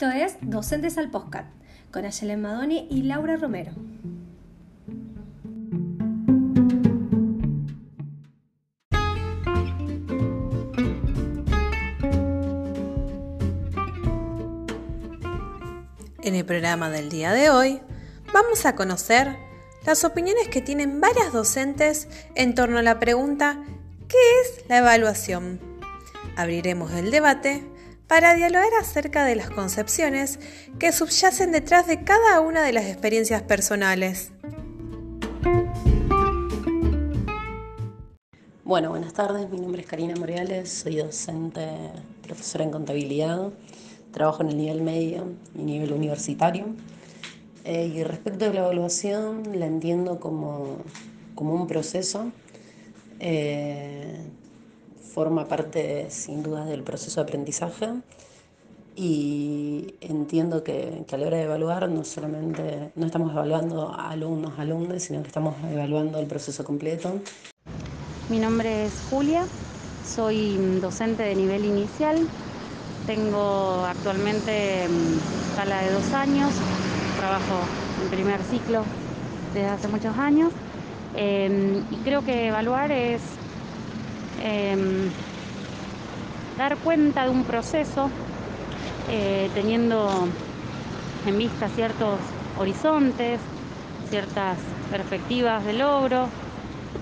Esto es Docentes al Postcat con Ayelen Madoni y Laura Romero. En el programa del día de hoy vamos a conocer las opiniones que tienen varias docentes en torno a la pregunta ¿qué es la evaluación? Abriremos el debate para dialogar acerca de las concepciones que subyacen detrás de cada una de las experiencias personales. Bueno, buenas tardes, mi nombre es Karina Morales, soy docente, profesora en contabilidad, trabajo en el nivel medio y nivel universitario. Eh, y respecto a la evaluación, la entiendo como, un proceso. Eh, forma parte sin duda del proceso de aprendizaje. Y entiendo que, a la hora de evaluar no solamente no estamos evaluando alumnos, alumnas, sino que estamos evaluando el proceso completo. Mi nombre es Julia, soy docente de nivel inicial, tengo actualmente mm, sala de dos años, trabajo en primer ciclo desde hace muchos años. Em, y creo que evaluar es em, dar cuenta de un proceso eh, teniendo en vista ciertos horizontes, ciertas perspectivas de logro